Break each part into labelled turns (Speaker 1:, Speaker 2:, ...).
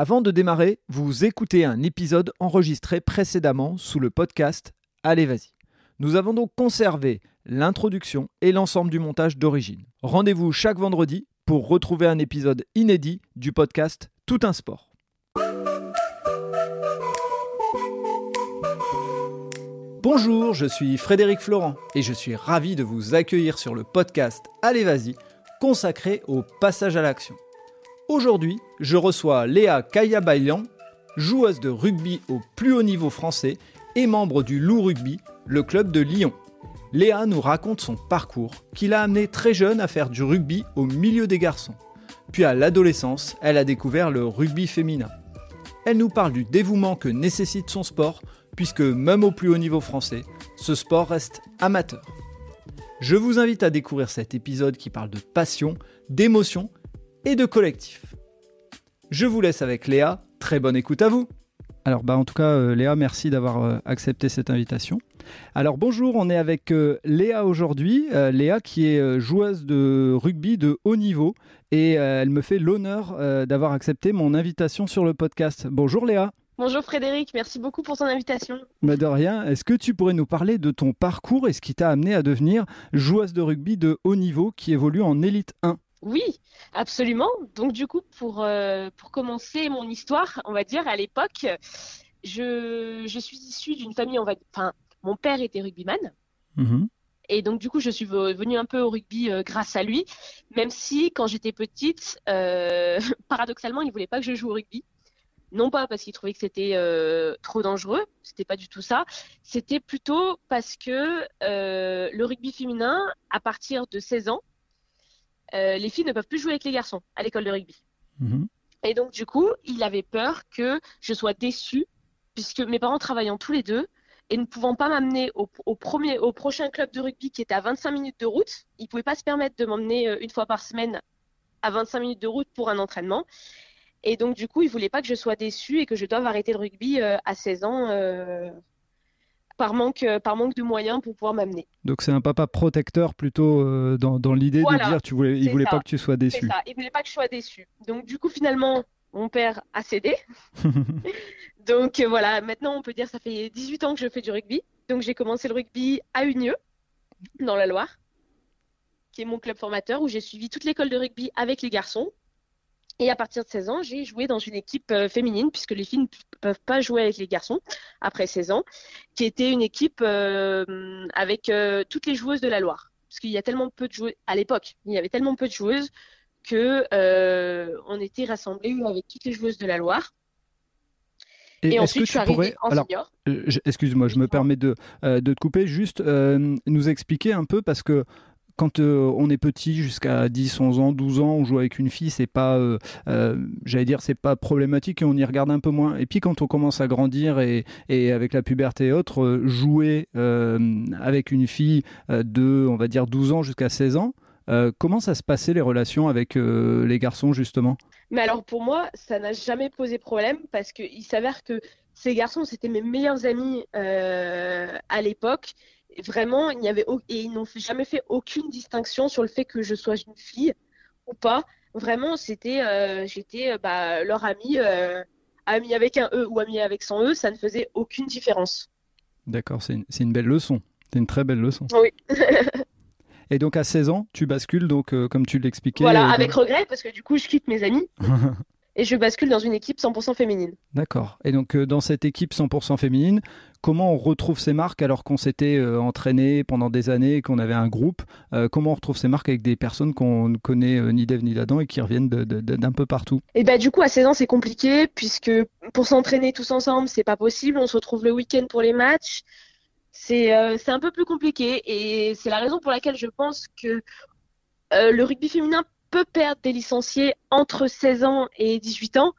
Speaker 1: Avant de démarrer, vous écoutez un épisode enregistré précédemment sous le podcast Allez vas-y. Nous avons donc conservé l'introduction et l'ensemble du montage d'origine. Rendez-vous chaque vendredi pour retrouver un épisode inédit du podcast Tout un sport. Bonjour, je suis Frédéric Florent et je suis ravi de vous accueillir sur le podcast Allez vas-y, consacré au passage à l'action. Aujourd'hui, je reçois Léa Kayabaylan, joueuse de rugby au plus haut niveau français et membre du Loup Rugby, le club de Lyon. Léa nous raconte son parcours qui l'a amené très jeune à faire du rugby au milieu des garçons. Puis à l'adolescence, elle a découvert le rugby féminin. Elle nous parle du dévouement que nécessite son sport, puisque même au plus haut niveau français, ce sport reste amateur. Je vous invite à découvrir cet épisode qui parle de passion, d'émotion et de collectif. Je vous laisse avec Léa, très bonne écoute à vous. Alors bah en tout cas euh, Léa, merci d'avoir euh, accepté cette invitation. Alors bonjour, on est avec euh, Léa aujourd'hui, Léa qui est joueuse de rugby de haut niveau et elle me fait l'honneur d'avoir accepté mon invitation sur le podcast. Bonjour Léa.
Speaker 2: Bonjour Frédéric, merci beaucoup pour ton invitation.
Speaker 1: Mais de rien, est-ce que tu pourrais nous parler de ton parcours et ce qui t'a amené à devenir joueuse de rugby de haut niveau qui évolue en élite 1
Speaker 2: oui, absolument. Donc du coup, pour, euh, pour commencer mon histoire, on va dire, à l'époque, je, je suis issue d'une famille, on va enfin, mon père était rugbyman. Mhm. Et donc du coup, je suis venue un peu au rugby euh, grâce à lui, même si quand j'étais petite, euh, paradoxalement, il voulait pas que je joue au rugby. Non pas parce qu'il trouvait que c'était trop dangereux, c'était pas du tout ça. C'était plutôt parce que le rugby féminin, à partir de 16 ans, euh, les filles ne peuvent plus jouer avec les garçons à l'école de rugby. Mhm. Et donc, du coup, il avait peur que je sois déçue, puisque mes parents travaillant tous les deux et ne pouvant pas m'amener au, premier, au prochain club de rugby qui était à 25 minutes de route, ils ne pouvaient pas se permettre de m'emmener euh, une fois par semaine à 25 minutes de route pour un entraînement. Et donc, du coup, ils ne voulaient pas que je sois déçue et que je doive arrêter le rugby euh, à 16 ans par manque, euh, par manque de moyens pour pouvoir m'amener.
Speaker 1: Donc c'est un papa protecteur plutôt euh, dans, dans l'idée de dire tu voulais, il voulait pas que tu sois déçu.
Speaker 2: Ça. Il voulait pas que je sois déçu. Donc du coup finalement mon père a cédé. Donc euh, voilà, maintenant on peut dire ça fait 18 ans que je fais du rugby. Donc j'ai commencé le rugby à Unieux, dans la Loire, qui est mon club formateur où j'ai suivi toute l'école de rugby avec les garçons. Et à partir de 16 ans, j'ai joué dans une équipe euh, féminine, puisque les filles ne peuvent pas jouer avec les garçons après 16 ans, qui était une équipe euh, avec euh, toutes les joueuses de la Loire. Parce qu'il y a tellement peu de joueuses, à l'époque, il y avait tellement peu de joueuses que on était rassemblés avec toutes les joueuses de la Loire.
Speaker 1: Et, ensuite, je suis pourrais... en Alors, Excuse-moi, je me permets de, de te couper. Juste nous expliquer un peu, parce que quand euh, on est petit, jusqu'à 10, 11 ans, 12 ans, on joue avec une fille, c'est pas, euh, euh, j'allais dire, c'est pas problématique et on y regarde un peu moins. Et puis quand on commence à grandir et, avec la puberté et autres, jouer avec une fille de, on va dire, 12 ans jusqu'à 16 ans, comment ça se passait les relations avec les garçons justement?
Speaker 2: Mais alors pour moi, ça n'a jamais posé problème parce qu'il s'avère que ces garçons, c'était mes meilleurs amis à l'époque vraiment, il n'y avait et ils n'ont jamais fait aucune distinction sur le fait que je sois une fille ou pas. Vraiment, c'était, euh, j'étais euh, bah, leur amie, euh, amie avec un E ou amie avec son E, ça ne faisait aucune différence.
Speaker 1: D'accord, c'est une, une, belle leçon. C'est une très belle leçon.
Speaker 2: Oui.
Speaker 1: et donc à 16 ans, tu bascules, donc comme tu l'expliquais.
Speaker 2: Voilà, avec regret, parce que du coup, je quitte mes amis. et je bascule dans une équipe 100% féminine.
Speaker 1: D'accord. Et donc dans cette équipe 100% féminine, comment on retrouve ces marques alors qu'on s'était euh, entraîné pendant des années, qu'on avait un groupe euh, Comment on retrouve ces marques avec des personnes qu'on ne connaît euh, ni d'Ève ni d'Adam et qui reviennent d'un peu partout?
Speaker 2: Et bah du coup à 16 ans c'est compliqué puisque pour s'entraîner tous ensemble c'est pas possible. On se retrouve le week-end pour les matchs. C'est un peu plus compliqué et c'est la raison pour laquelle je pense que le rugby féminin peut perdre des licenciés entre 16 ans et 18 ans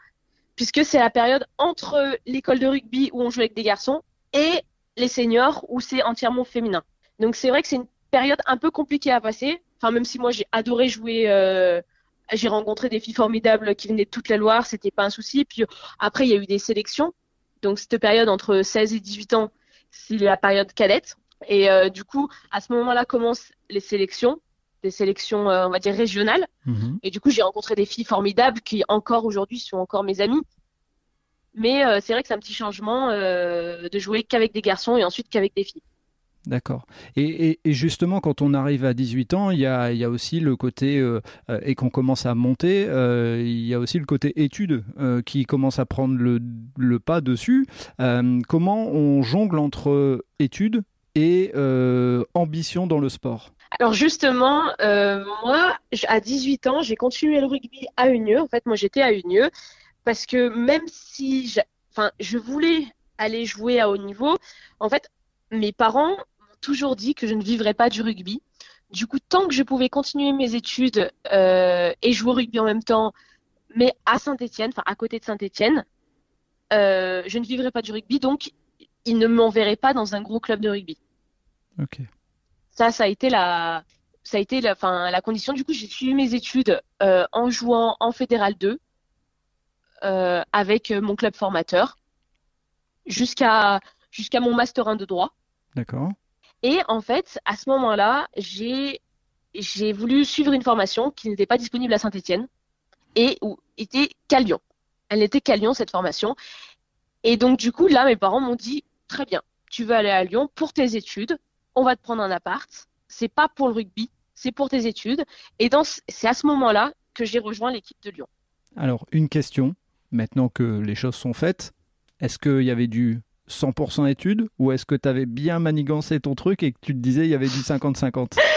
Speaker 2: puisque c'est la période entre l'école de rugby où on joue avec des garçons et les seniors où c'est entièrement féminin. Donc c'est vrai que c'est une période un peu compliquée à passer. Enfin même si moi j'ai adoré jouer, euh, j'ai rencontré des filles formidables qui venaient de toute la Loire, c'était pas un souci. Puis après il y a eu des sélections. Donc cette période entre 16 et 18 ans, c'est la période cadette. Et euh, du coup à ce moment-là commencent les sélections, des sélections euh, on va dire régionales. Mhm. Et du coup j'ai rencontré des filles formidables qui encore aujourd'hui sont encore mes amies. Mais c'est vrai que c'est un petit changement de jouer qu'avec des garçons et ensuite qu'avec des filles.
Speaker 1: D'accord. Et, justement, quand on arrive à 18 ans, il y a, aussi le côté, euh, euh, et qu'on commence à monter, euh, il y a aussi le côté études qui commence à prendre le, pas dessus. comment on jongle entre études et ambition dans le sport?
Speaker 2: Alors justement, moi, à 18 ans, j'ai continué le rugby à Unieux. En fait, moi, j'étais à Unieux parce que même si, enfin, je voulais aller jouer à haut niveau, en fait, mes parents toujours dit que je ne vivrais pas du rugby. Du coup, tant que je pouvais continuer mes études euh, et jouer au rugby en même temps, mais à Saint-Etienne, enfin à côté de Saint-Etienne, euh, je ne vivrais pas du rugby, donc ils ne m'enverraient pas dans un gros club de rugby.
Speaker 1: Ok.
Speaker 2: Ça, ça a été la, ça a été la, fin, la condition. Du coup, j'ai suivi mes études euh, en jouant en Fédéral 2 avec mon club formateur jusqu'à jusqu'à mon master 1 de droit.
Speaker 1: D'accord.
Speaker 2: Et en fait, à ce moment-là, j'ai j'ai voulu suivre une formation qui n'était pas disponible à Saint-Étienne et où était qu'à Lyon. Elle n'était qu'à Lyon cette formation. Et donc du coup, là, mes parents m'ont dit très bien, tu veux aller à Lyon pour tes études, on va te prendre un appart. C'est pas pour le rugby, c'est pour tes études. Et c'est à ce moment-là que j'ai rejoint l'équipe de Lyon.
Speaker 1: Alors une question, maintenant que les choses sont faites, est-ce qu'il y avait du 100% études ou est-ce que tu avais bien manigancé ton truc et que tu te disais il y avait du 50-50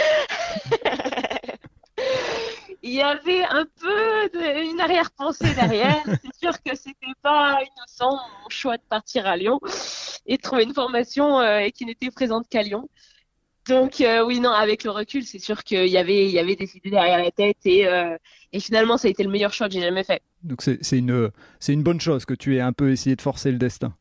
Speaker 2: Il y avait un peu une arrière-pensée derrière. C'est sûr que c'était pas innocent mon choix de partir à Lyon et de trouver une formation euh, qui n'était présente qu'à Lyon. Donc euh, oui, non, avec le recul, c'est sûr qu'il y avait, il y avait des idées derrière la tête et, euh, et finalement, ça a été le meilleur choix que j'ai jamais fait.
Speaker 1: Donc c'est une, une bonne chose que tu aies un peu essayé de forcer le destin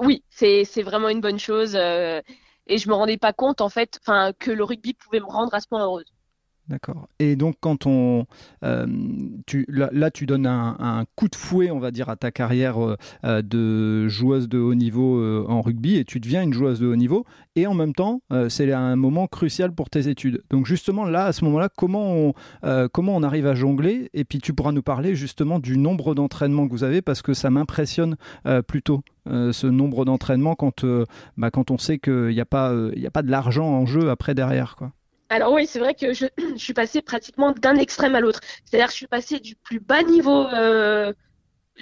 Speaker 2: oui, c'est vraiment une bonne chose. Euh, et je me rendais pas compte en fait, enfin, que le rugby pouvait me rendre à ce point heureuse.
Speaker 1: D'accord. Et donc, quand on. Euh, tu, là, tu donnes un, coup de fouet, on va dire, à ta carrière euh, euh, de joueuse de haut niveau en rugby et tu deviens une joueuse de haut niveau. Et en même temps, c'est un moment crucial pour tes études. Donc, justement, là, à ce moment-là, comment on, comment on arrive à jongler? Et puis, tu pourras nous parler justement du nombre d'entraînements que vous avez parce que ça m'impressionne plutôt. ce nombre d'entraînements quand, bah, quand on sait qu'il n'y a, pas, il a pas de l'argent en jeu après derrière. Quoi.
Speaker 2: Alors oui, c'est vrai que je, suis passée pratiquement d'un extrême à l'autre. C'est-à-dire que je suis passée du plus bas niveau, euh,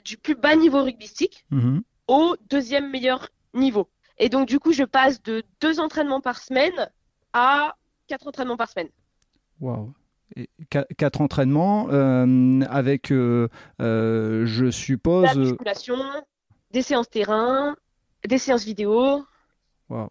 Speaker 2: du plus bas niveau rugbystique mhm. au deuxième meilleur niveau. Et donc du coup, je passe de deux entraînements par semaine à quatre entraînements par semaine.
Speaker 1: Waouh. Quatre entraînements euh, avec, euh, je suppose.
Speaker 2: La musculation, des séances terrain, des séances vidéo.
Speaker 1: Waouh.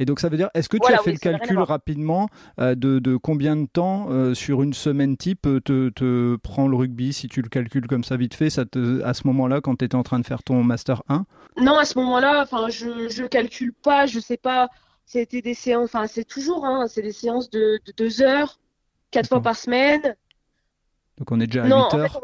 Speaker 1: Et donc ça veut dire, est-ce que tu as fait le calcul rapidement euh, de, combien de temps euh, sur une semaine type euh, te, prend le rugby Si tu le calcules comme ça vite fait, ça te, à ce moment-là, quand tu étais en train de faire ton Master 1
Speaker 2: Non, à ce moment-là, je ne calcule pas, je sais pas. C'était des séances, enfin c'est toujours, hein, c'est des séances de, deux heures, quatre fois par semaine.
Speaker 1: Donc on est déjà à non, 8 heures.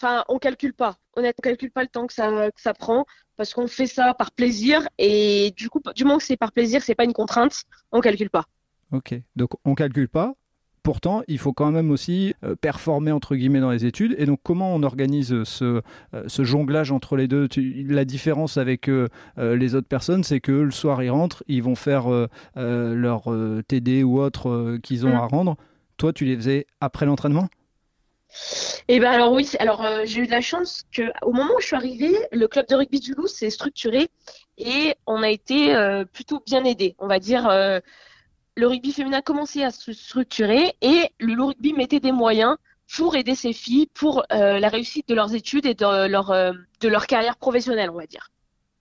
Speaker 2: Enfin, on calcule pas. Honnêtement, on calcule pas le temps que ça, que ça prend parce qu'on fait ça par plaisir et du coup, du moment que c'est par plaisir, c'est pas une contrainte, on calcule pas.
Speaker 1: Ok, donc on calcule pas. Pourtant, il faut quand même aussi euh, performer entre guillemets dans les études. Et donc, comment on organise ce, euh, ce jonglage entre les deux? La différence avec euh, les autres personnes, c'est que le soir, ils rentrent, ils vont faire leur TD ou autre qu'ils ont mm. à rendre. Toi, tu les faisais après l'entraînement?
Speaker 2: Eh ben alors oui, alors euh, j'ai eu de la chance que au moment où je suis arrivée, le club de rugby du Loup s'est structuré et on a été euh, plutôt bien aidé. On va dire euh, le rugby féminin a commencé à se structurer et le Loup rugby mettait des moyens pour aider ces filles pour la réussite de leurs études et de leur de leur carrière professionnelle, on va dire.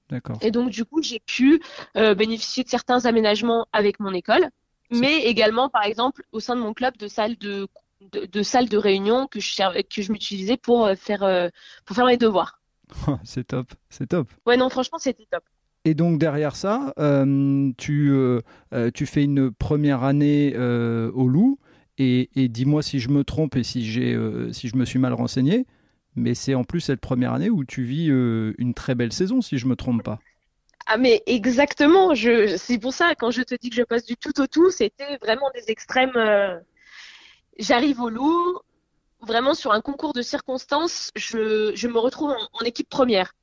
Speaker 1: D'accord.
Speaker 2: Et donc du coup, j'ai pu bénéficier de certains aménagements avec mon école, mais également par exemple au sein de mon club de salle de de, salles de réunion que je, que je m'utilisais pour euh, faire, euh, pour faire mes devoirs.
Speaker 1: c'est top, c'est top.
Speaker 2: Ouais, non, franchement, c'était top.
Speaker 1: Et donc derrière ça, euh, tu, tu fais une première année au Loup. Et, dis-moi si je me trompe et si, j'ai, si je me suis mal renseigné, mais c'est en plus cette première année où tu vis une très belle saison, si je me trompe pas.
Speaker 2: Ah mais exactement, je, c'est pour ça quand je te dis que je passe du tout au tout, c'était vraiment des extrêmes j'arrive au loup, vraiment sur un concours de circonstances, je, me retrouve en, équipe première.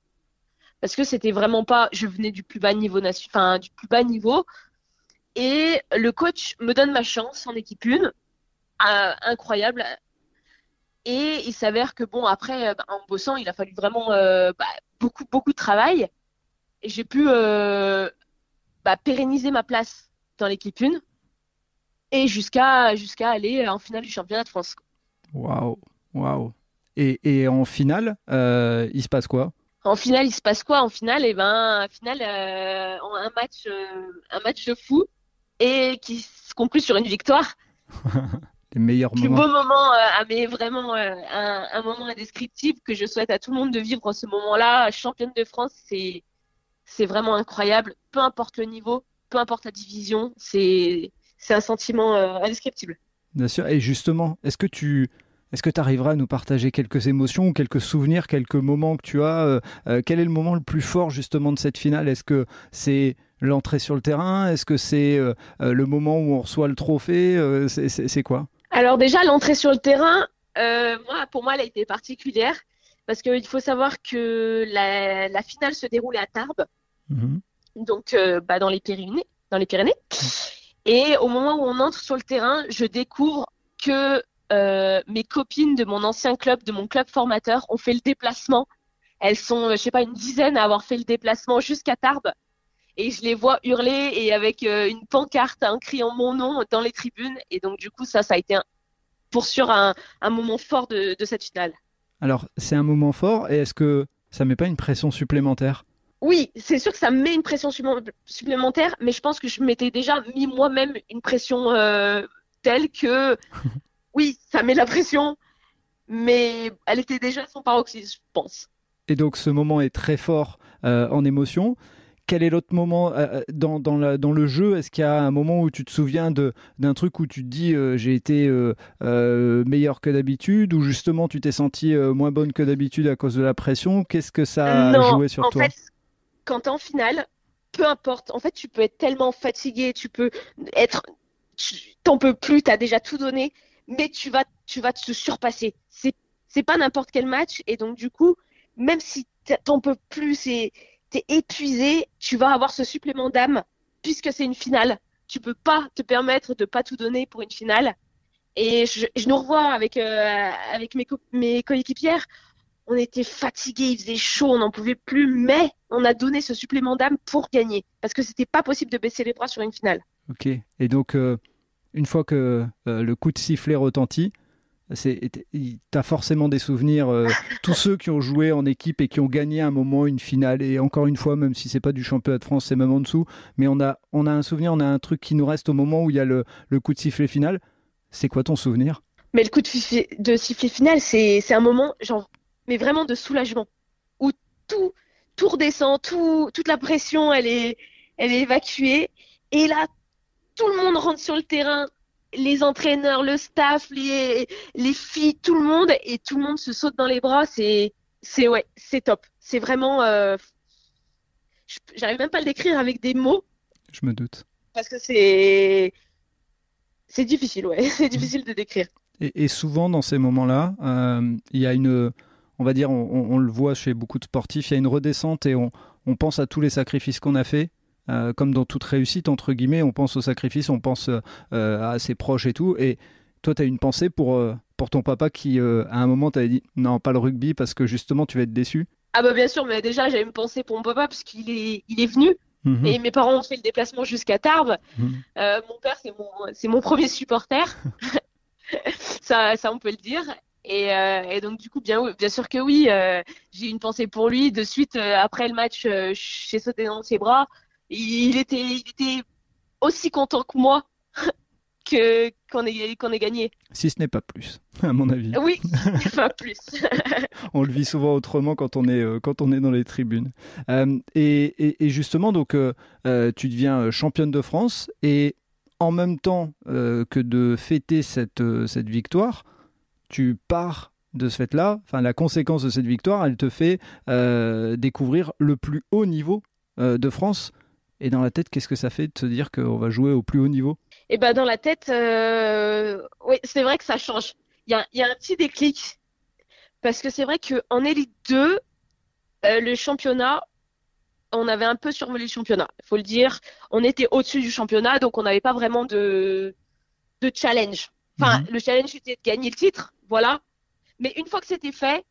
Speaker 2: Parce que c'était vraiment pas, je venais du plus bas niveau, enfin, du plus bas niveau. Et le coach me donne ma chance en équipe 1. Euh, incroyable. Et il s'avère que bon, après, euh, bah, en bossant, il a fallu vraiment euh, bah, beaucoup, beaucoup de travail. Et j'ai pu bah, pérenniser ma place dans l'équipe 1 et jusqu'à jusqu'à aller en finale du championnat de France.
Speaker 1: Waouh, waouh. Et, et, en finale, euh, il se passe quoi?
Speaker 2: En finale, il se passe quoi? En finale, et eh ben, finale, euh, un match, euh, un match de fou et qui se conclut sur une victoire.
Speaker 1: Les meilleurs
Speaker 2: moments. Plus beau moment, ah, mais vraiment un, un, moment indescriptible que je souhaite à tout le monde de vivre ce moment-là. Championne de France, c'est c'est vraiment incroyable. Peu importe le niveau, peu importe la division, c'est c'est un sentiment indescriptible.
Speaker 1: Bien sûr. Et justement, est-ce que tu est-ce que tu arriveras à nous partager quelques émotions quelques souvenirs, quelques moments que tu as euh, euh, Quel est le moment le plus fort justement de cette finale? Est-ce que c'est l'entrée sur le terrain? Est-ce que c'est euh, le moment où on reçoit le trophée? C'est quoi?
Speaker 2: Alors déjà, l'entrée sur le terrain, moi, pour moi, elle a été particulière parce qu'il faut savoir que la, finale se déroulait à Tarbes, mhm. donc bah, dans les Pyrénées. Dans les Pyrénées. Et au moment où on entre sur le terrain, je découvre que euh, mes copines de mon ancien club, de mon club formateur, ont fait le déplacement. Elles sont, je sais pas, une dizaine à avoir fait le déplacement jusqu'à Tarbes. Et je les vois hurler et avec euh, une pancarte, un criant mon nom dans les tribunes. Et donc, du coup, ça, ça a été pour sûr un, moment fort de, de cette finale.
Speaker 1: Alors, c'est un moment fort. Et est-ce que ça met pas une pression supplémentaire?
Speaker 2: Oui, c'est sûr que ça met une pression supplémentaire, mais je pense que je m'étais déjà mis moi-même une pression euh, telle que, oui, ça met la pression, mais elle était déjà son paroxysme, je pense.
Speaker 1: Et donc ce moment est très fort euh, en émotion. Quel est l'autre moment euh, dans, dans, le jeu? Est-ce qu'il y a un moment où tu te souviens d'un truc où tu te dis j'ai été meilleur que d'habitude ou justement tu t'es senti moins bonne que d'habitude à cause de la pression? Qu'est-ce que ça a joué sur toi?
Speaker 2: Quand t'es en finale, peu importe. En fait, tu peux être tellement fatigué, tu peux être, t'en peux plus, t'as déjà tout donné, mais tu vas, tu vas te surpasser. C'est, c'est pas n'importe quel match, et donc du coup, même si t'en peux plus et t'es épuisé, tu vas avoir ce supplément d'âme puisque c'est une finale. Tu peux pas te permettre de pas tout donner pour une finale. Et je, je nous revois avec euh, avec mes, mes coéquipières on était fatigué, il faisait chaud, on n'en pouvait plus, mais on a donné ce supplément d'âme pour gagner, parce que c'était pas possible de baisser les bras sur une finale.
Speaker 1: Ok. Et donc, euh, une fois que euh, le coup de sifflet retentit, tu as forcément des souvenirs, euh, tous ceux qui ont joué en équipe et qui ont gagné un moment, une finale, et encore une fois, même si c'est pas du championnat de France, c'est même en dessous, mais on a, on a un souvenir, on a un truc qui nous reste au moment où il y a le, le coup de sifflet final. C'est quoi ton souvenir?
Speaker 2: Mais le coup de, de sifflet final, c'est un moment, genre, mais vraiment de soulagement, où tout, tout redescend, tout, toute la pression, elle est, elle est évacuée. Et là, tout le monde rentre sur le terrain, les entraîneurs, le staff, les, les filles, tout le monde, et tout le monde se saute dans les bras. C'est, c'est ouais, c'est top. C'est vraiment, euh, j'arrive même pas à le décrire avec des mots.
Speaker 1: Je me doute.
Speaker 2: Parce que c'est, c'est difficile, ouais, c'est difficile de décrire.
Speaker 1: Et, souvent dans ces moments-là, euh, il y a une on va dire, on, le voit chez beaucoup de sportifs, il y a une redescente et on, pense à tous les sacrifices qu'on a fait. Euh, comme dans toute réussite, entre guillemets, on pense aux sacrifices, on pense euh, à ses proches et tout. Et toi, tu as une pensée pour, euh, pour ton papa qui, à un moment, t'avait dit non, pas le rugby parce que justement, tu vas être déçu?
Speaker 2: Ah, bah bien sûr, mais déjà, j'avais une pensée pour mon papa parce qu'il est, il est venu. Mhm. Et mes parents ont fait le déplacement jusqu'à Tarbes. Mhm. mon père, c'est mon, mon premier supporter. ça, ça, on peut le dire. Euh, et, donc du coup, bien, bien sûr que oui, euh, j'ai une pensée pour lui. De suite, euh, après le match, j'ai sauté dans ses bras. Il était, il était aussi content que moi que qu'on ait, qu'on ait gagné.
Speaker 1: Si ce n'est pas plus, à mon avis.
Speaker 2: Oui, pas plus.
Speaker 1: on le vit souvent autrement quand on est, quand on est dans les tribunes. Et, et, justement, donc, tu deviens championne de France et en même temps que de fêter cette, cette victoire, tu pars de ce fait-là, enfin la conséquence de cette victoire, elle te fait euh, découvrir le plus haut niveau euh, de France. Et dans la tête, qu'est-ce que ça fait de te dire qu'on va jouer au plus haut niveau?
Speaker 2: Eh ben dans la tête, euh, oui, c'est vrai que ça change. il y a, y a, un petit déclic. Parce que c'est vrai qu'en Elite 2, euh, le championnat, on avait un peu survolé le championnat. Il faut le dire. On était au-dessus du championnat, donc on n'avait pas vraiment de challenge. Enfin, mhm. le challenge était de gagner le titre, voilà. Mais une fois que c'était fait,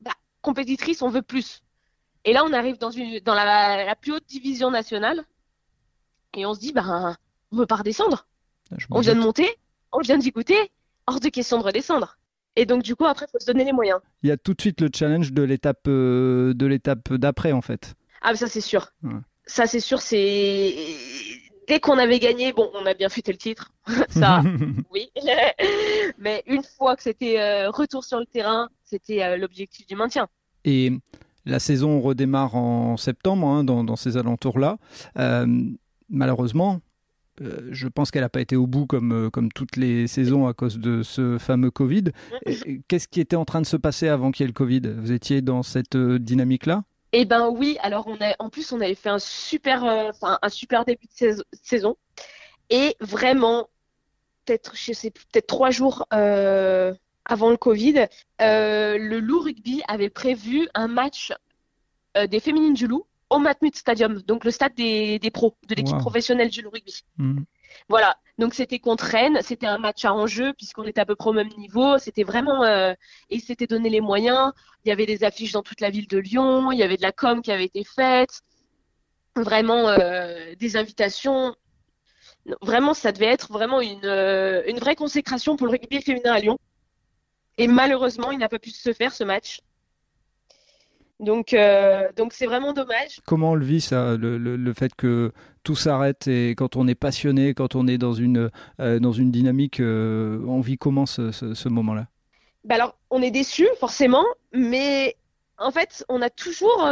Speaker 2: bah, compétitrice, on veut plus. Et là, on arrive dans, une, dans la, la plus haute division nationale et on se dit, bah, on veut pas redescendre. On vient de monter, on vient d'y goûter, hors de question de redescendre. Et donc, du coup, après, il faut se donner les moyens.
Speaker 1: Il y a tout de suite le challenge de l'étape euh, de l'étape d'après, en fait.
Speaker 2: Ah, ça, c'est sûr. Ça, c'est sûr, c'est. Dès qu'on avait gagné, bon, on a bien fêté le titre. ça, oui. Mais une fois que c'était euh, retour sur le terrain, c'était euh, l'objectif du maintien.
Speaker 1: Et la saison redémarre en septembre, hein, dans, dans, ces alentours-là. malheureusement, euh, je pense qu'elle n'a pas été au bout comme, comme toutes les saisons à cause de ce fameux Covid. Qu'est-ce qui était en train de se passer avant qu'il y ait le Covid? Vous étiez dans cette dynamique-là?
Speaker 2: Eh ben oui, alors on a, en plus on avait fait un super, un super début de saison. Et vraiment, peut-être, je sais peut-être trois jours avant le Covid, le Loup Rugby avait prévu un match des féminines du Loup au Matmut Stadium, donc le stade des, pros, de l'équipe professionnelle du rugby. Hmm. Voilà, donc c'était contre Rennes, c'était un match à enjeu puisqu'on était à peu près au même niveau, c'était vraiment, euh, et c'était donné les moyens, il y avait des affiches dans toute la ville de Lyon, il y avait de la com qui avait été faite, vraiment euh, des invitations, vraiment ça devait être vraiment une, euh, une vraie consécration pour le rugby féminin à Lyon. Et malheureusement, il n'a pas pu se faire ce match. Donc, euh, donc c'est vraiment dommage.
Speaker 1: Comment on le vit ça, le, le, fait que tout s'arrête et quand on est passionné, quand on est dans une euh, dans une dynamique, euh, on vit comment ce, ce, moment-là?
Speaker 2: Bah alors, on est déçu forcément, mais en fait, on a toujours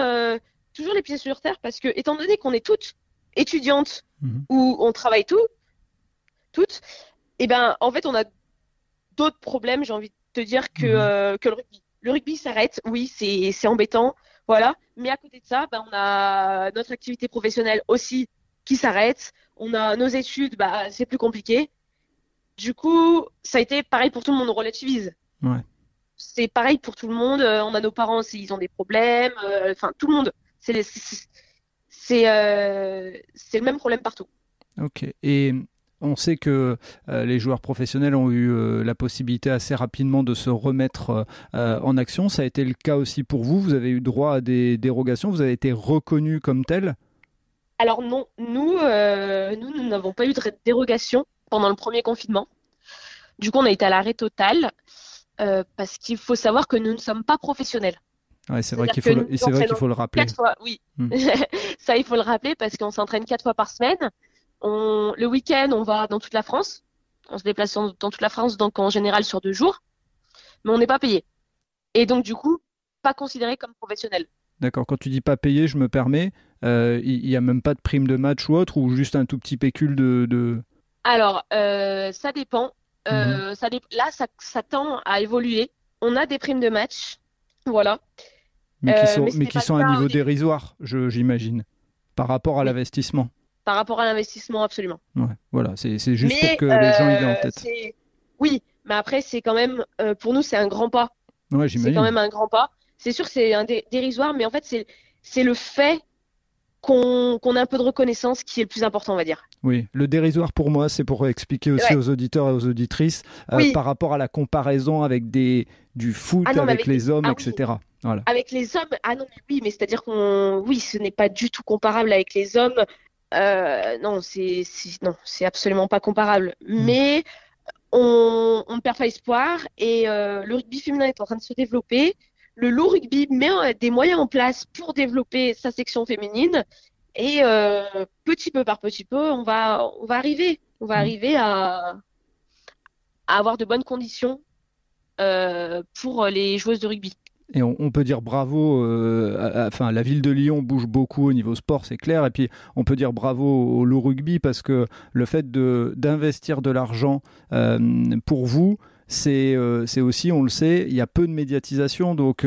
Speaker 2: toujours les pieds sur terre parce que étant donné qu'on est toutes étudiantes mhm. ou on travaille tout, toutes, et eh ben en fait, on a d'autres problèmes. J'ai envie de te dire que mhm. que le rugby le rugby s'arrête, oui, c'est embêtant, voilà. Mais à côté de ça, ben, on a notre activité professionnelle aussi qui s'arrête. On a nos études, bah, c'est plus compliqué. Du coup, ça a été pareil pour tout le monde, on relativise. Ouais. C'est pareil pour tout le monde. Euh, on a nos parents s'ils ont des problèmes. Euh, enfin, tout le monde. C'est c'est euh, le même problème partout.
Speaker 1: Ok. Et on sait que euh, les joueurs professionnels ont eu euh, la possibilité assez rapidement de se remettre euh, en action. Ça a été le cas aussi pour vous. Vous avez eu droit à des dérogations. Vous avez été reconnu comme tel?
Speaker 2: Alors non, nous, nous, n'avons pas eu de dérogation pendant le premier confinement. Du coup, on a été à l'arrêt total parce qu'il faut savoir que nous ne sommes pas professionnels.
Speaker 1: Ouais, c'est vrai qu'il faut, faut, le rappeler.
Speaker 2: oui. Hmm. Ça, il faut le rappeler parce qu'on s'entraîne quatre fois par semaine le week-end, on va dans toute la France. On se déplace dans, toute la France, donc en général sur deux jours. Mais on n'est pas payé. Et donc, du coup, pas considéré comme professionnel.
Speaker 1: D'accord. Quand tu dis pas payé, je me permets, euh, il n'y a même pas de prime de match ou autre, ou juste un tout petit pécule de.
Speaker 2: Alors, euh, ça dépend. Euh, mhm. ça Là, ça, tend à évoluer. On a des primes de match. Voilà.
Speaker 1: Mais qui sont, mais qui sont à un niveau dérisoire, j'imagine, par rapport à l'investissement
Speaker 2: par rapport à l'investissement, absolument.
Speaker 1: voilà, c'est juste pour que les gens aient en euh, tête.
Speaker 2: Oui, mais après, c'est quand même, euh, pour nous, c'est un grand pas.
Speaker 1: Ouais,
Speaker 2: c'est quand même un grand pas. C'est sûr que c'est un dérisoire, mais en fait, c'est le fait qu'on ait un peu de reconnaissance qui est le plus important, on va dire.
Speaker 1: Oui, le dérisoire pour moi, c'est pour expliquer aussi aux auditeurs et aux auditrices euh, par rapport à la comparaison avec des, du foot, ah avec, les hommes, ah etc.
Speaker 2: Voilà. Avec les hommes, ah non, mais oui, mais c'est-à-dire qu'on, oui, ce n'est pas du tout comparable avec les hommes. Euh, non, c'est non, c'est absolument pas comparable. Hmm. Mais on, ne perd pas espoir et euh, le rugby féminin est en train de se développer. Le low rugby met euh, des moyens en place pour développer sa section féminine et petit peu par petit peu, on va on va arriver, on va hmm. arriver à, à avoir de bonnes conditions pour les joueuses de rugby.
Speaker 1: Et on, peut dire bravo, euh, enfin la ville de Lyon bouge beaucoup au niveau sport, c'est clair. Et puis on peut dire bravo au Loup Rugby parce que le fait d'investir de, l'argent euh, pour vous, euh, c'est aussi, on le sait, il y a peu de médiatisation. Donc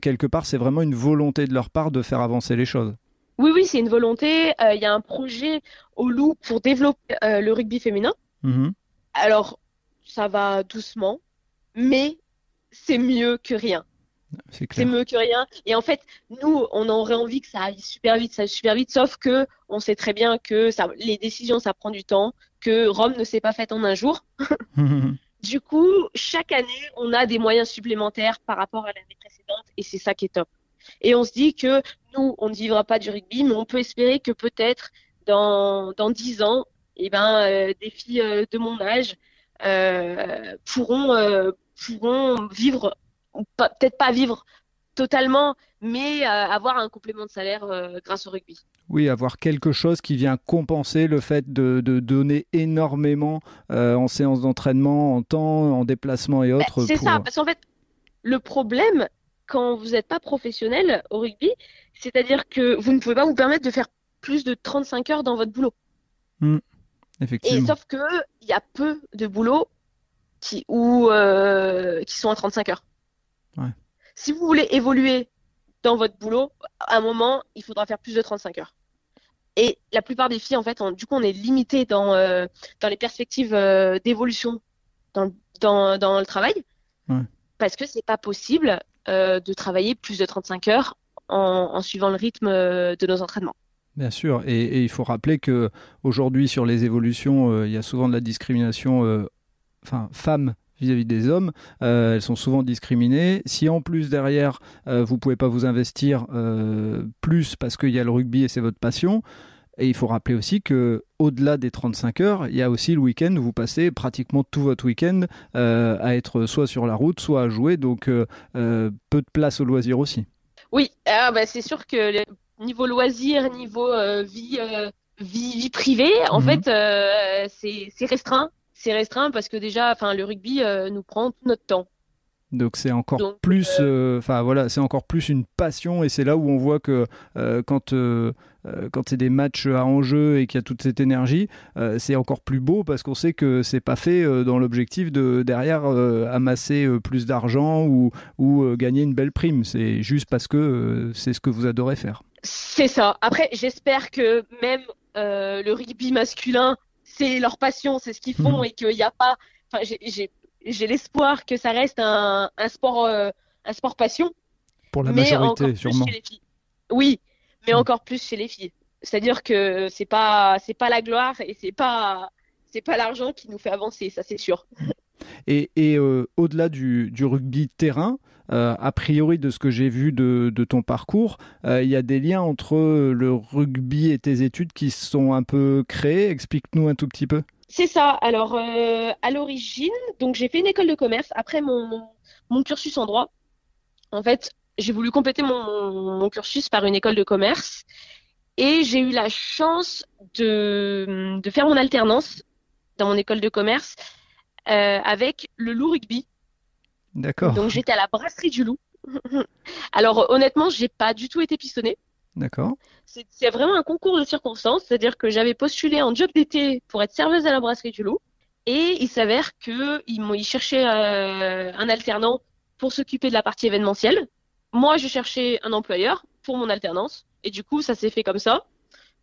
Speaker 1: quelque part, c'est vraiment une volonté de leur part de faire avancer les choses.
Speaker 2: Oui, oui, c'est une volonté. Il y a un projet au Loup pour développer le rugby féminin. Mmh Alors, ça va doucement mais c'est mieux que rien. C'est mieux que rien. Et en fait, nous, on aurait envie que ça aille super vite, ça aille super vite, sauf que on sait très bien que ça, les décisions, ça prend du temps, que Rome ne s'est pas faite en un jour. du coup, chaque année, on a des moyens supplémentaires par rapport à l'année précédente, et c'est ça qui est top. Et on se dit que nous, on ne vivra pas du rugby, mais on peut espérer que peut-être dans dans dix ans, eh ben, euh, des filles euh, de mon âge euh, pourront pourront vivre peut-être pas vivre totalement, mais euh, avoir un complément de salaire euh, grâce au rugby.
Speaker 1: Oui, avoir quelque chose qui vient compenser le fait de, donner énormément euh, en séance d'entraînement, en temps, en déplacement et autres.
Speaker 2: c'est ça, parce qu'en fait, le problème quand vous n'êtes pas professionnel au rugby, c'est-à-dire que vous ne pouvez pas vous permettre de faire plus de 35 heures dans votre boulot.
Speaker 1: Mmh, effectivement.
Speaker 2: Et sauf que il y a peu de boulots qui, qui sont à 35 heures. Si vous voulez évoluer dans votre boulot, à un moment, il faudra faire plus de 35 heures. Et la plupart des filles, en fait, du coup, on est limité dans, euh, dans les perspectives euh, d'évolution dans, dans, le travail. Parce que c'est pas possible euh, de travailler plus de 35 heures en, suivant le rythme de nos entraînements.
Speaker 1: Bien sûr, et, et, il faut rappeler que aujourd'hui sur les évolutions, il y a souvent de la discrimination, enfin femmes vis-à-vis des hommes. Euh, elles sont souvent discriminées. Si en plus derrière, euh, vous pouvez pas vous investir euh, plus parce qu'il y a le rugby et c'est votre passion, et il faut rappeler aussi que au-delà des 35 heures, il y a aussi le week-end où vous passez pratiquement tout votre week-end à être soit sur la route, soit à jouer. Donc peu de place au loisir aussi.
Speaker 2: Oui, ah bah, c'est sûr que niveau loisir, niveau vie, vie, privée, en mhm. fait, c'est restreint c'est restreint parce que déjà, enfin, le rugby euh, nous prend tout notre temps.
Speaker 1: Donc c'est encore plus, euh, euh, enfin voilà, c'est encore plus une passion et c'est là où on voit que quand quand c'est des matchs à enjeu et qu'il y a toute cette énergie, c'est encore plus beau parce qu'on sait que c'est pas fait dans l'objectif de derrière amasser plus d'argent ou, ou gagner une belle prime. C'est juste parce que c'est ce que vous adorez faire.
Speaker 2: C'est ça. Après, j'espère que même le rugby masculin c'est leur passion, c'est ce qu'ils font mhm. et qu'il n'y a pas. Enfin, j'ai l'espoir que ça reste un, sport, euh, un sport passion.
Speaker 1: Pour la majorité, sûrement. Chez les filles.
Speaker 2: Oui, mais mhm. encore plus chez les filles. C'est-à-dire que c'est pas, c'est pas la gloire et c'est pas, c'est pas l'argent qui nous fait avancer, ça c'est sûr.
Speaker 1: Et, et euh, au-delà du, du, rugby terrain, euh, a priori de ce que j'ai vu de, ton parcours, il y a des liens entre le rugby et tes études qui sont un peu créés. Explique-nous un tout petit peu.
Speaker 2: C'est ça. Alors, à l'origine, donc j'ai fait une école de commerce après mon, cursus en droit. En fait, j'ai voulu compléter mon, cursus par une école de commerce et j'ai eu la chance de, faire mon alternance dans mon école de commerce euh, avec le loup rugby.
Speaker 1: D'accord.
Speaker 2: Donc j'étais à la brasserie du loup. Alors honnêtement, j'ai pas du tout été pistonnée.
Speaker 1: D'accord.
Speaker 2: C'est vraiment un concours de circonstances, c'est-à-dire que j'avais postulé en job d'été pour être serveuse à la brasserie du loup, et il s'avère que ils, cherchaient euh, un alternant pour s'occuper de la partie événementielle. Moi, je cherchais un employeur pour mon alternance, et du coup, ça s'est fait comme ça.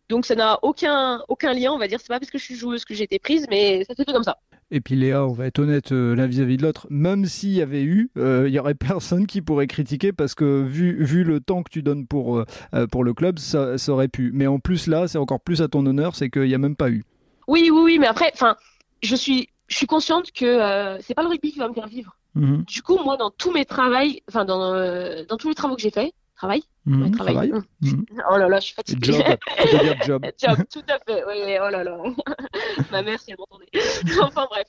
Speaker 2: Donc ça n'a aucun aucun lien, on va dire. C'est pas parce que je suis joueuse que j'ai été prise, mais ça s'est fait comme ça.
Speaker 1: Et puis Léa, on va être honnête euh, l'un vis-à-vis de l'autre, même s'il y avait eu, euh, il y aurait personne qui pourrait critiquer parce que vu, vu le temps que tu donnes pour, euh, pour le club, ça, aurait pu. Mais en plus là, c'est encore plus à ton honneur, c'est qu'il n'y a même pas eu.
Speaker 2: Oui, oui, oui, mais après, enfin, je suis, je suis consciente que c'est pas le rugby qui va me faire vivre. Mhm. Du coup, moi, dans tous mes travaux, enfin dans, dans tous les travaux que j'ai faits, travail.
Speaker 1: Mmh, travail.
Speaker 2: Mmh. Oh là là, je suis fatiguée.
Speaker 1: Job, job.
Speaker 2: job, tout à fait. Oui, oui, oh là là. Ma mère, si elle m'entendait. enfin bref.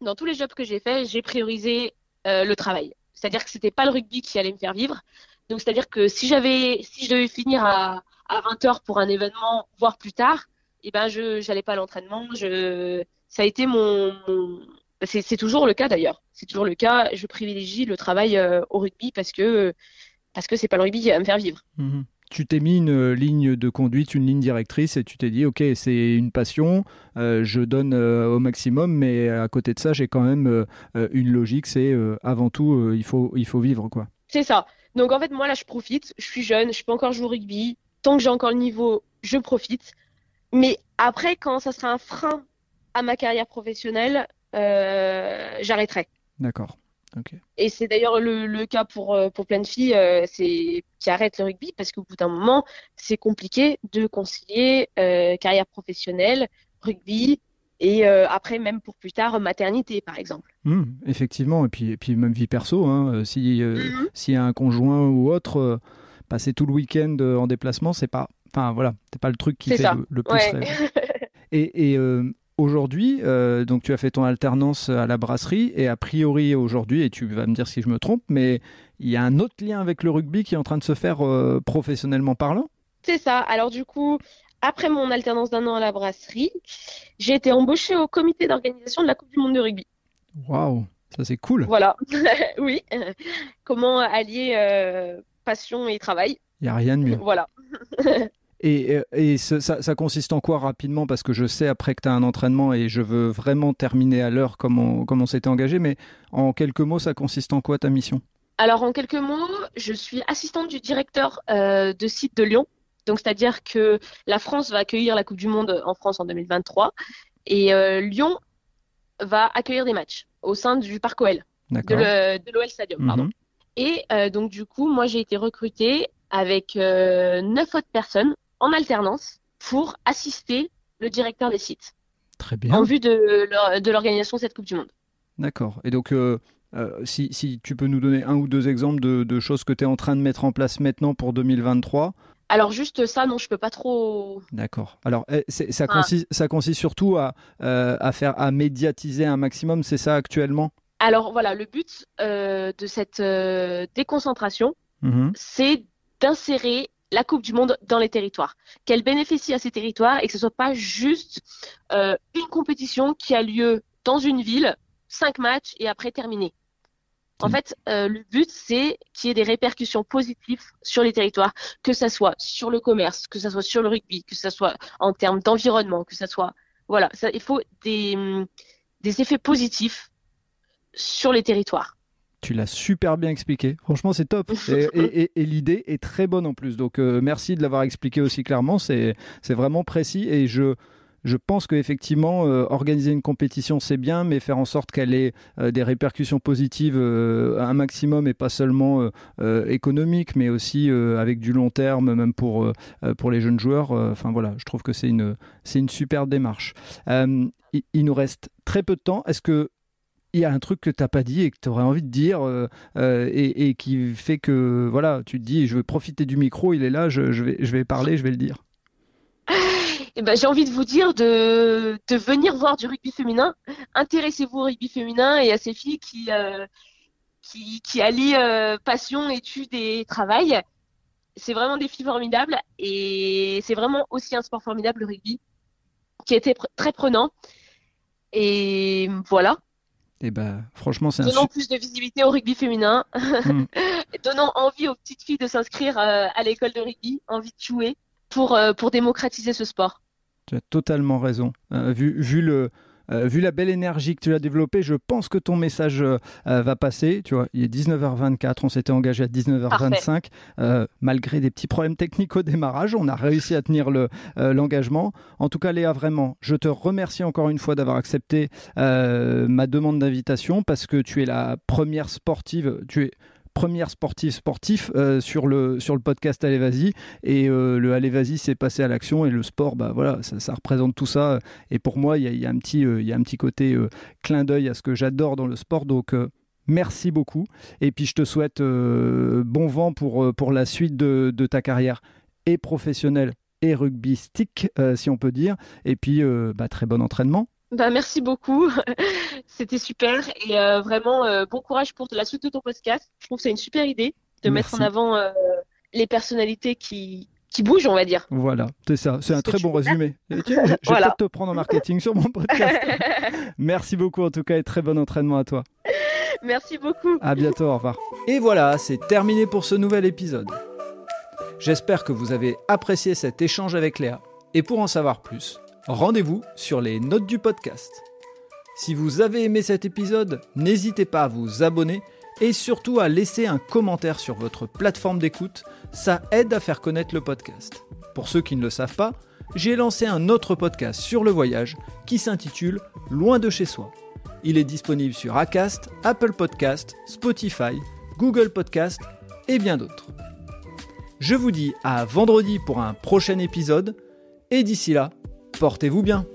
Speaker 2: Dans tous les jobs que j'ai faits, j'ai priorisé euh, le travail. C'est-à-dire que c'était pas le rugby qui allait me faire vivre. Donc c'est-à-dire que si j'avais, si je devais finir à, à 20 h pour un événement, voire plus tard, eh ben je j'allais pas à l'entraînement. Je, ça a été mon, mon... c'est toujours le cas d'ailleurs. C'est toujours le cas. Je privilégie le travail euh, au rugby parce que parce que c'est pas le rugby qui va me faire vivre.
Speaker 1: Mhm. Tu t'es mis une euh, ligne de conduite, une ligne directrice, et tu t'es dit, ok, c'est une passion, euh, je donne euh, au maximum, mais à côté de ça, j'ai quand même une logique, c'est avant tout, il, faut, il faut vivre. quoi.
Speaker 2: C'est ça. Donc en fait, moi là, je profite, je suis jeune, je peux encore jouer au rugby, tant que j'ai encore le niveau, je profite. Mais après, quand ça sera un frein à ma carrière professionnelle, j'arrêterai.
Speaker 1: D'accord.
Speaker 2: Et c'est d'ailleurs le, cas pour, euh, pour plein de filles euh, c'est, qui arrêtent le rugby parce qu'au bout d'un moment, c'est compliqué de concilier euh, carrière professionnelle, rugby et après, même pour plus tard, maternité, par exemple.
Speaker 1: Mmh, effectivement, et puis, et puis même vie perso, hein, si, mmh. s'il y a un conjoint ou autre, passer tout le week-end en déplacement, c'est pas, enfin voilà, c'est pas le truc qui fait le, plus Et, et Aujourd'hui, euh, donc tu as fait ton alternance à la brasserie et a priori aujourd'hui, et tu vas me dire si je me trompe, mais il y a un autre lien avec le rugby qui est en train de se faire euh, professionnellement parlant?
Speaker 2: C'est ça. Alors du coup, après mon alternance d'un an à la brasserie, j'ai été embauchée au comité d'organisation de la Coupe du Monde de rugby.
Speaker 1: Waouh, ça c'est cool.
Speaker 2: Voilà, oui. Comment allier euh, passion et travail
Speaker 1: Il n'y a rien de mieux.
Speaker 2: Voilà.
Speaker 1: Et, et ça, consiste en quoi rapidement? Parce que je sais après que tu as un entraînement et je veux vraiment terminer à l'heure comme on, comme on s'était engagé, mais en quelques mots, ça consiste en quoi ta mission?
Speaker 2: Alors en quelques mots, je suis assistante du directeur euh, de site de Lyon. Donc c'est-à-dire que la France va accueillir la Coupe du Monde en France en 2023 et euh, Lyon va accueillir des matchs au sein du Parc OL, de l'OL Stadium. Pardon. Mhm. Et euh, donc du coup, moi j'ai été recrutée avec neuf autres personnes en alternance pour assister le directeur des sites.
Speaker 1: Très bien.
Speaker 2: En vue de, l'organisation de cette Coupe du Monde.
Speaker 1: D'accord. Et donc, euh, euh, si, tu peux nous donner un ou deux exemples de, choses que tu es en train de mettre en place maintenant pour 2023
Speaker 2: alors juste ça, non, je peux pas trop.
Speaker 1: D'accord. Alors eh, ça, consiste, ça consiste surtout à, euh, à, faire à médiatiser un maximum, c'est ça actuellement?
Speaker 2: Alors voilà, le but de cette déconcentration, mmh c'est d'insérer la Coupe du Monde dans les territoires, qu'elle bénéficie à ces territoires et que ce soit pas juste euh, une compétition qui a lieu dans une ville, cinq matchs et après terminé. En fait, euh, le but, c'est qu'il y ait des répercussions positives sur les territoires, que ce soit sur le commerce, que ce soit sur le rugby, que ce soit en termes d'environnement, que ce soit... Voilà, ça, il faut des, des effets positifs sur les territoires.
Speaker 1: Tu l'as super bien expliqué. Franchement, c'est top. Et, l'idée est très bonne en plus. Donc, euh, merci de l'avoir expliqué aussi clairement. C'est vraiment précis. Et je, je pense qu'effectivement, euh, organiser une compétition, c'est bien, mais faire en sorte qu'elle ait euh, des répercussions positives un maximum et pas seulement économiques, mais aussi avec du long terme, même pour, pour les jeunes joueurs. Enfin voilà, je trouve que c'est une, une super démarche. il, il, nous reste très peu de temps. Est-ce que il y a un truc que tu n'as pas dit et que tu aurais envie de dire euh, euh, et, qui fait que voilà, tu te dis je vais profiter du micro, il est là, je, vais, je vais parler, je vais le dire.
Speaker 2: Eh ben, j'ai envie de vous dire de, de, venir voir du rugby féminin. Intéressez-vous au rugby féminin et à ces filles qui, euh, qui, allient passion, études et travail. C'est vraiment des filles formidables et c'est vraiment aussi un sport formidable, le rugby, qui été très prenant. Et voilà,
Speaker 1: et eh ben, franchement, c'est
Speaker 2: Donnant plus de visibilité au rugby féminin, hmm. donnant envie aux petites filles de s'inscrire euh, à l'école de rugby, envie de jouer pour, euh, pour démocratiser ce sport.
Speaker 1: Tu as totalement raison. Euh, vu, vu le, euh, vu la belle énergie que tu as développée, je pense que ton message euh, euh, va passer. Tu vois, il est 19h24, on s'était engagé à 19h25. malgré des petits problèmes techniques au démarrage, on a réussi à tenir l'engagement. en tout cas, Léa, vraiment, je te remercie encore une fois d'avoir accepté ma demande d'invitation parce que tu es la première sportive. Tu es première sportive sportif euh, sur, le, sur le podcast Allez Vas-y. Et euh, le Allez Vas-y, c'est passé à l'action. Et le sport, bah, voilà, ça, représente tout ça. Et pour moi, il y a, un petit, euh, y a un petit côté clin d'œil à ce que j'adore dans le sport. Donc, merci beaucoup. Et puis, je te souhaite bon vent pour, pour la suite de, de ta carrière et professionnelle et rugbystique, si on peut dire. Et puis, bah, très bon entraînement.
Speaker 2: Bah, merci beaucoup. C'était super. Et euh, vraiment, euh, bon courage pour la suite de ton podcast. Je trouve que c'est une super idée de mettre en avant euh, les personnalités qui, qui bougent, on va dire.
Speaker 1: Voilà, c'est ça. C'est un très bon résumé. je, vais peut-être te prendre en marketing sur mon podcast. merci beaucoup en tout cas et très bon entraînement à toi.
Speaker 2: Merci beaucoup.
Speaker 1: À bientôt, au revoir. Et voilà, c'est terminé pour ce nouvel épisode. J'espère que vous avez apprécié cet échange avec Léa. Et pour en savoir plus, rendez-vous sur les notes du podcast. Si vous avez aimé cet épisode, n'hésitez pas à vous abonner et surtout à laisser un commentaire sur votre plateforme d'écoute, ça aide à faire connaître le podcast. Pour ceux qui ne le savent pas, j'ai lancé un autre podcast sur le voyage qui s'intitule Loin de chez soi. Il est disponible sur Acast, Apple Podcast, Spotify, Google Podcast et bien d'autres. Je vous dis à vendredi pour un prochain épisode et d'ici là, portez-vous bien.